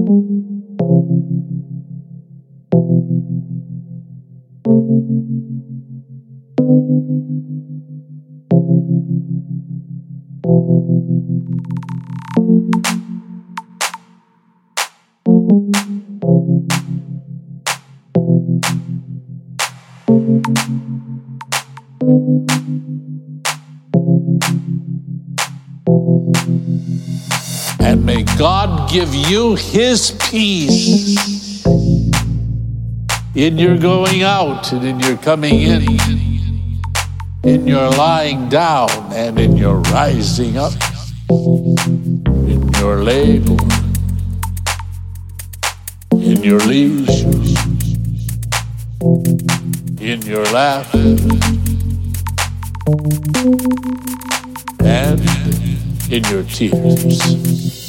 And give you his peace in your going out and in your coming in, in your lying down and in your rising up, in your labor, in your leisure, in your laughter, and in your tears.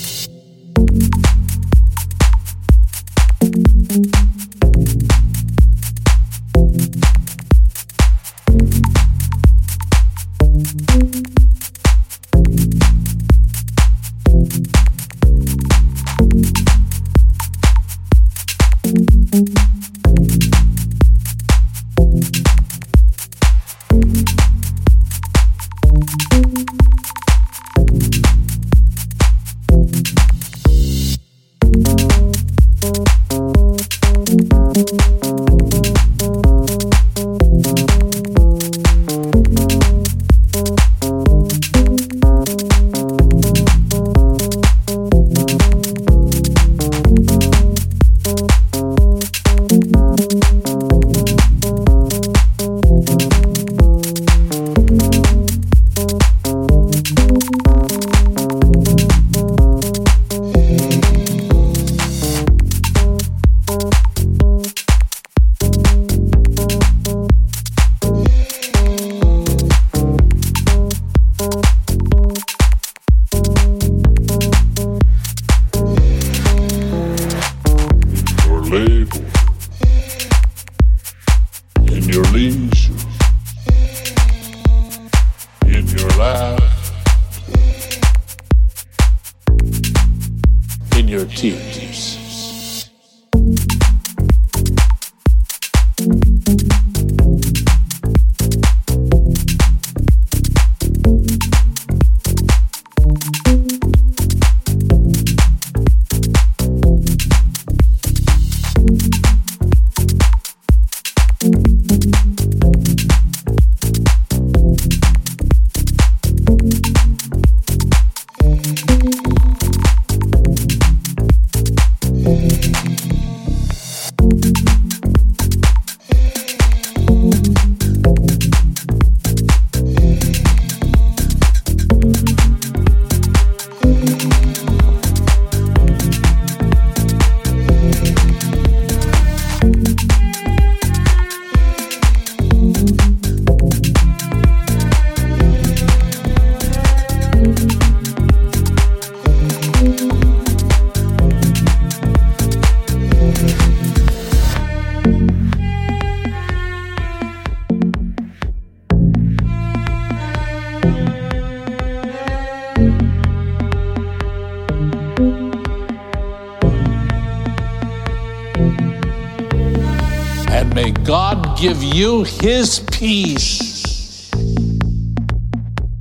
His peace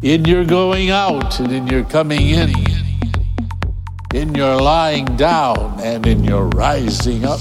in your going out and in your coming in, in your lying down and in your rising up,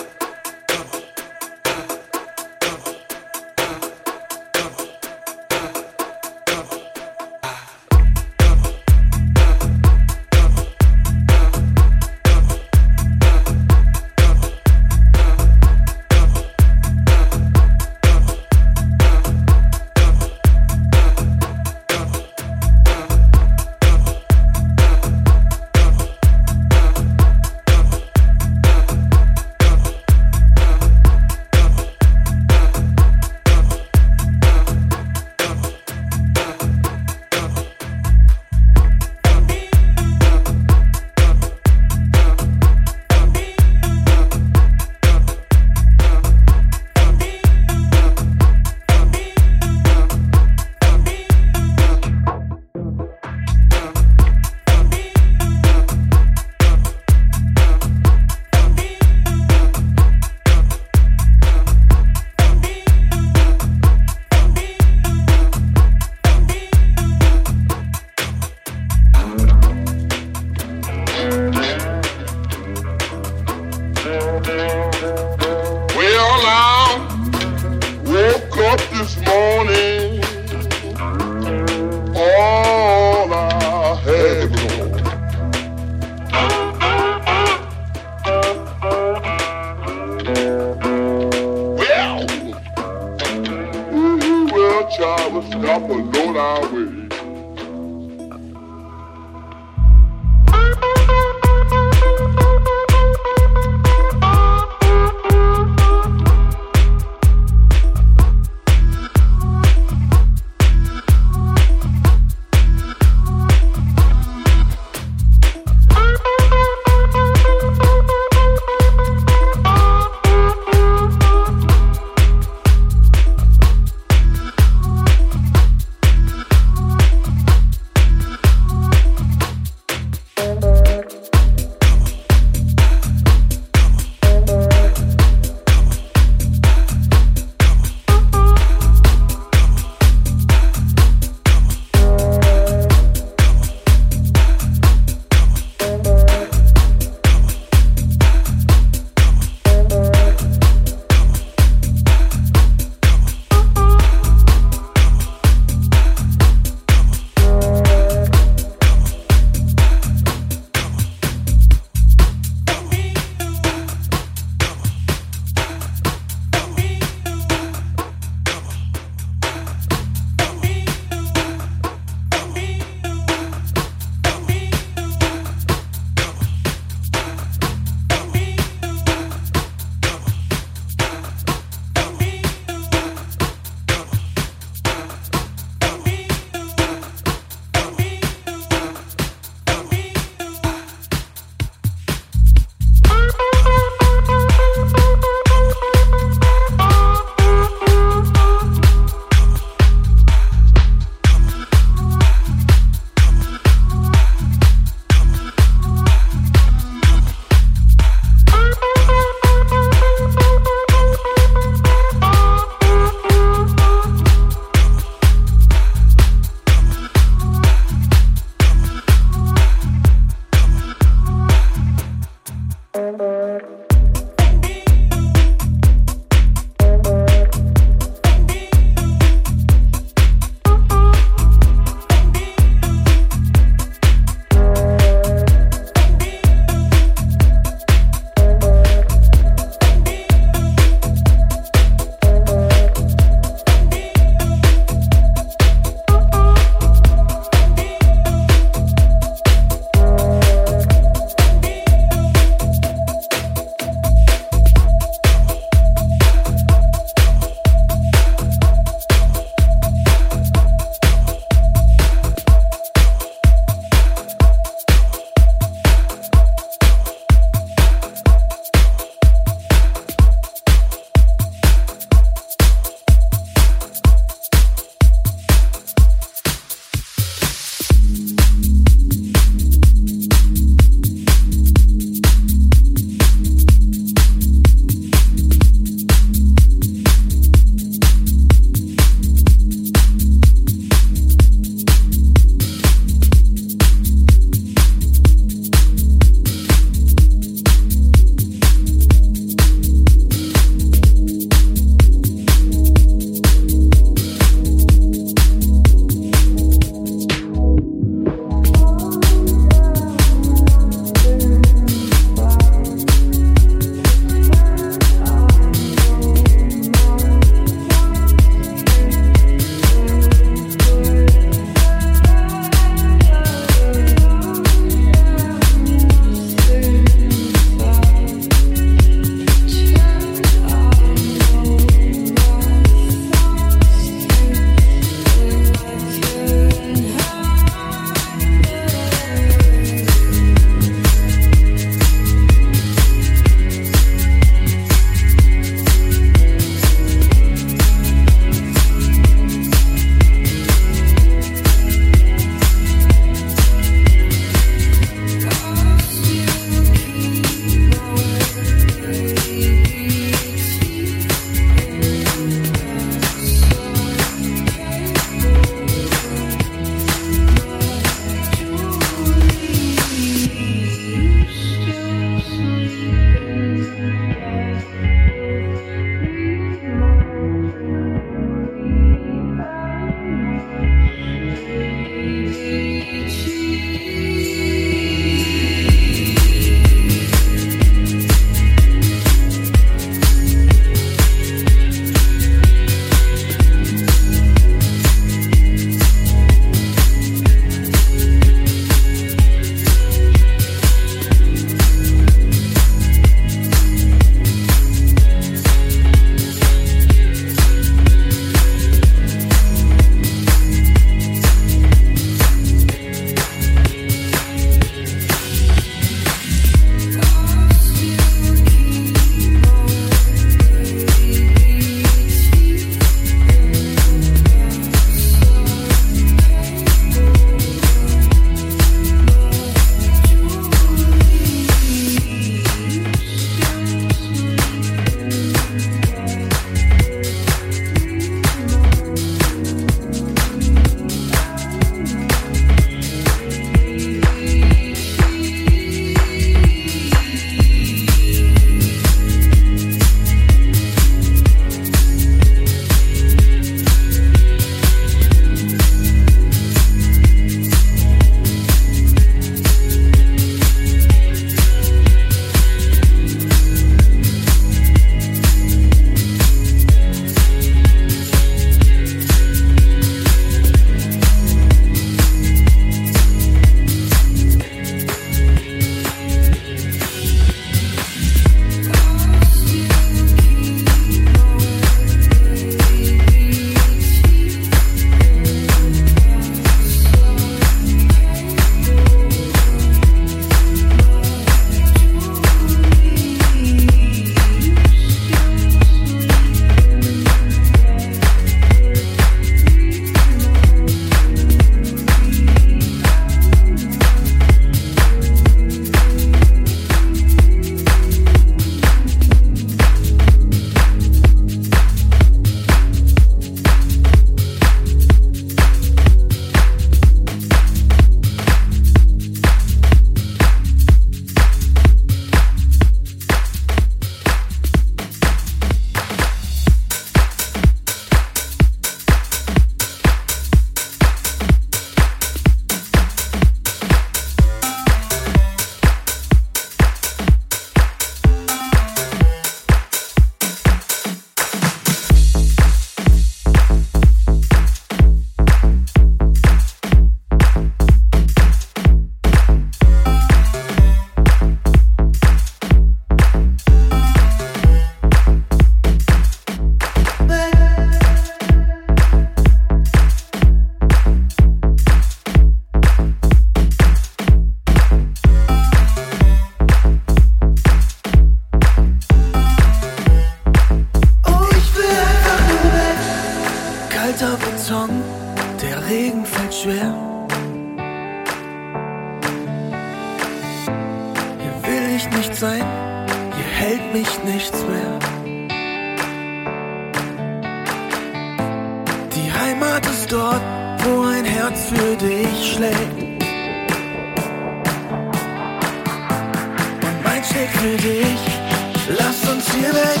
hier weg.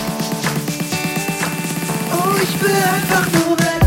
Oh, ich will einfach nur weg.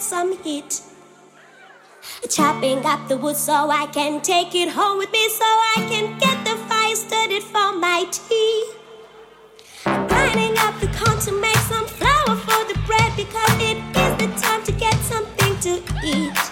get some heat. Chopping up the wood so I can take it home with me, so I can get the fire started for my tea. Grinding up the corn to make some flour for the bread because it is the time to get something to eat.